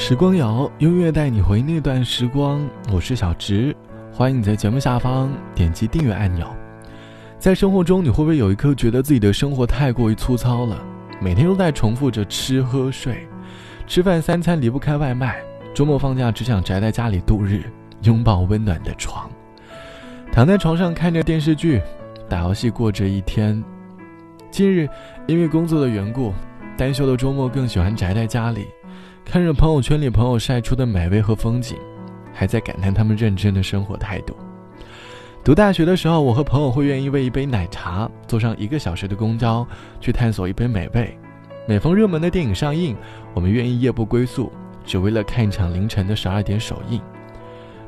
时光谣，音乐带你回那段时光。我是小直，欢迎你在节目下方点击订阅按钮。在生活中，你会不会有一刻觉得自己的生活太过于粗糙了？每天都在重复着吃喝睡，吃饭三餐离不开外卖，周末放假只想宅在家里度日，拥抱温暖的床，躺在床上看着电视剧，打游戏过着一天。近日，因为工作的缘故，单休的周末更喜欢宅在家里，看着朋友圈里朋友晒出的美味和风景，还在感叹他们认真的生活态度。读大学的时候，我和朋友会愿意为一杯奶茶坐上一个小时的公交，去探索一杯美味。每逢热门的电影上映，我们愿意夜不归宿，只为了看一场凌晨的十二点首映。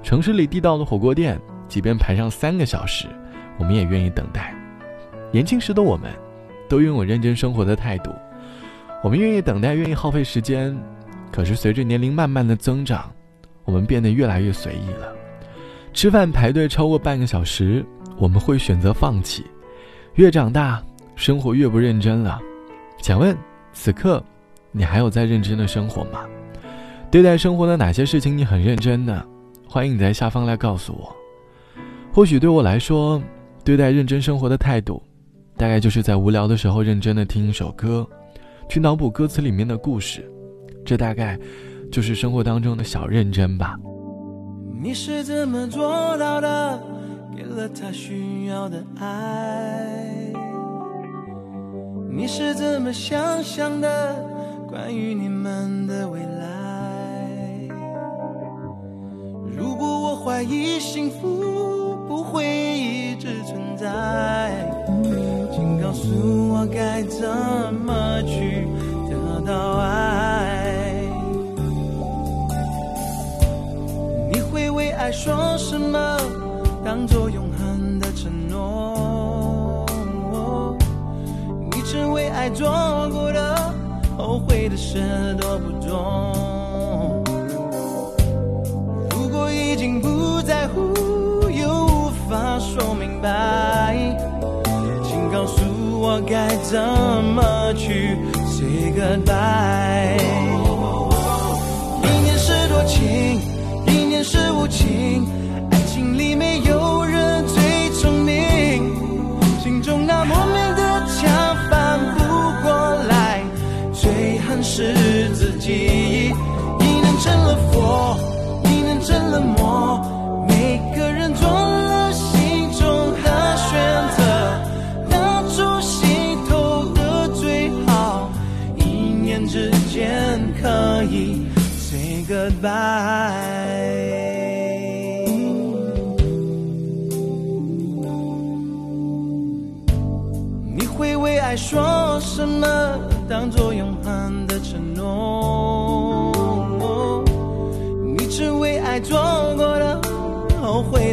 城市里地道的火锅店，即便排上三个小时，我们也愿意等待。年轻时的我们，都拥有认真生活的态度，我们愿意等待，愿意耗费时间。可是随着年龄慢慢的增长，我们变得越来越随意了。吃饭排队超过半个小时，我们会选择放弃。越长大，生活越不认真了。想问，此刻，你还有在认真的生活吗？对待生活的哪些事情你很认真呢？欢迎你在下方来告诉我。或许对我来说，对待认真生活的态度，大概就是在无聊的时候认真的听一首歌，去脑补歌词里面的故事。这大概，就是生活当中的小认真吧。你是怎么做到的？给了他需要的爱。你是怎么想象的？关于你们的未来。如果我怀疑幸福不会一直存在，请告诉我该怎么去得到爱。为爱说什么当作永恒的承诺？你只为爱做过的后悔的事多不多？如果已经不在乎，又无法说明白，请告诉我该怎么去 say goodbye。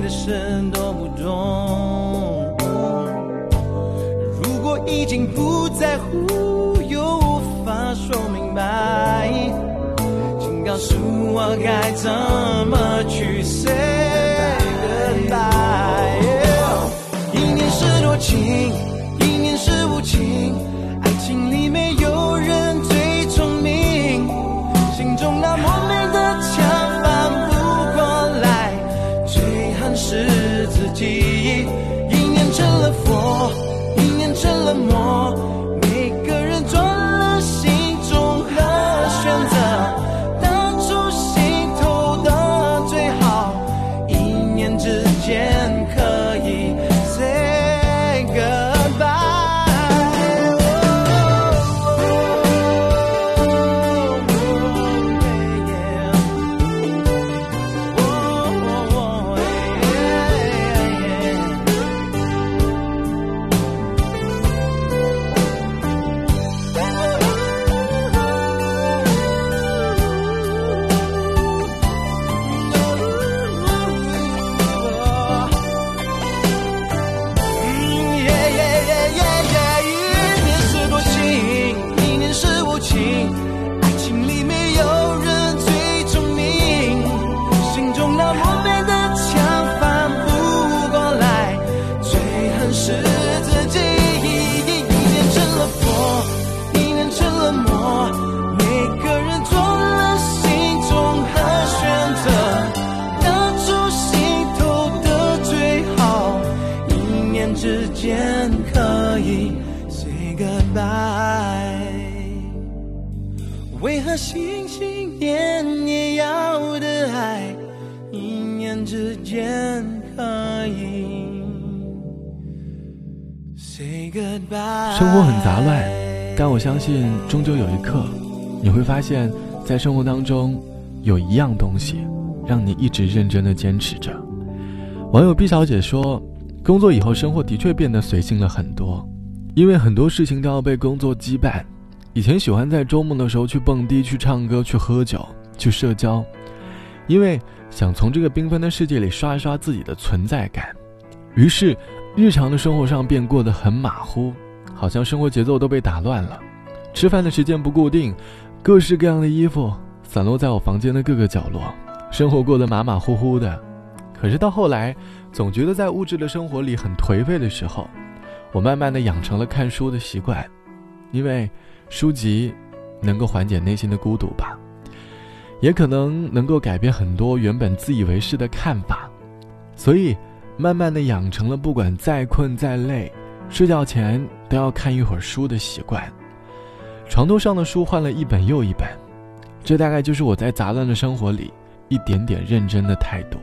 的事多不懂？如果已经不在乎，又无法说明白，请告诉我该怎么去 say goodbye。一年是多情。念心心念念要的爱，一念之间可以 say goodbye？生活很杂乱，但我相信，终究有一刻，你会发现，在生活当中，有一样东西，让你一直认真的坚持着。网友 B 小姐说，工作以后，生活的确变得随性了很多，因为很多事情都要被工作羁绊。以前喜欢在周末的时候去蹦迪、去唱歌、去喝酒、去社交，因为想从这个缤纷的世界里刷一刷自己的存在感。于是，日常的生活上便过得很马虎，好像生活节奏都被打乱了。吃饭的时间不固定，各式各样的衣服散落在我房间的各个角落，生活过得马马虎虎的。可是到后来，总觉得在物质的生活里很颓废的时候，我慢慢的养成了看书的习惯，因为。书籍能够缓解内心的孤独吧，也可能能够改变很多原本自以为是的看法，所以慢慢的养成了不管再困再累，睡觉前都要看一会儿书的习惯。床头上的书换了一本又一本，这大概就是我在杂乱的生活里一点点认真的态度。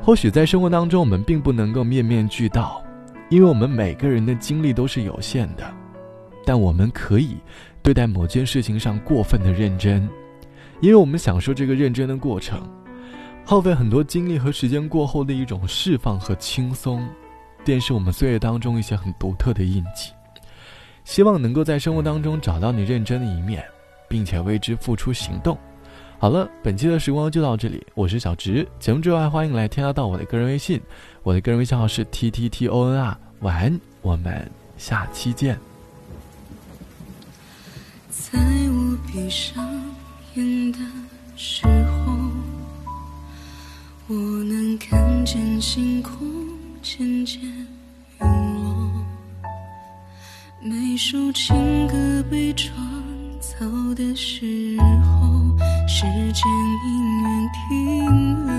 或许在生活当中，我们并不能够面面俱到，因为我们每个人的精力都是有限的。但我们可以对待某件事情上过分的认真，因为我们享受这个认真的过程，耗费很多精力和时间过后的一种释放和轻松，便是我们岁月当中一些很独特的印记。希望能够在生活当中找到你认真的一面，并且为之付出行动。好了，本期的时光就到这里，我是小直。节目之外，欢迎来添加到我的个人微信，我的个人微信号是 t t t o n r。晚安，我们下期见。在我闭上眼的时候，我能看见星空渐渐陨落。每首情歌被创造的时候，时间永远停留。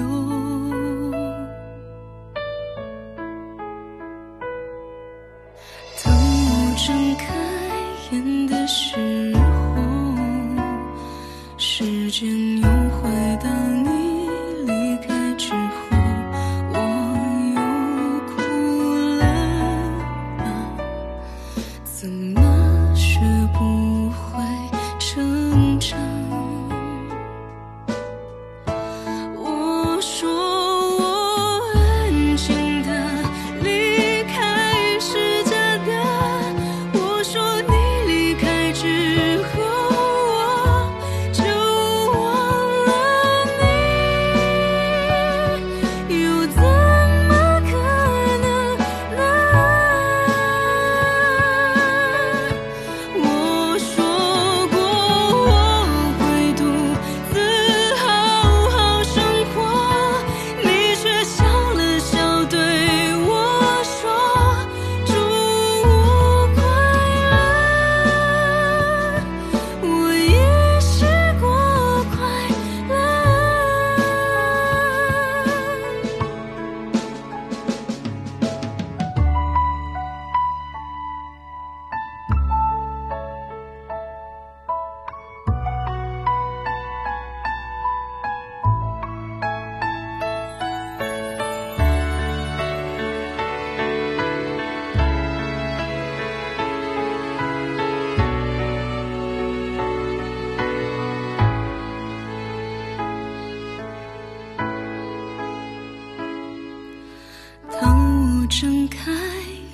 睁开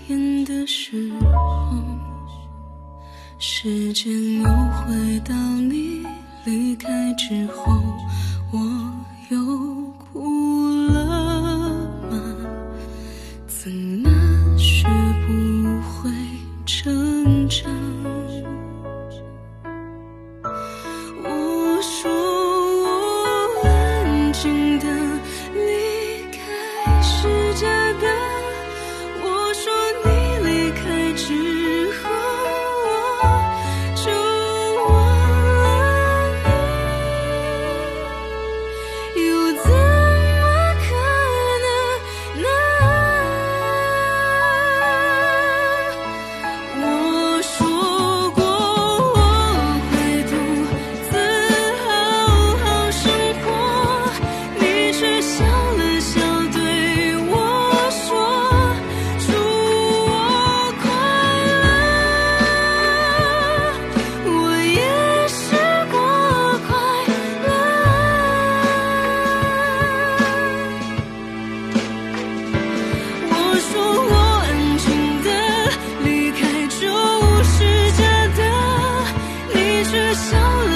眼的时候，时间又回到你离开之后，只笑了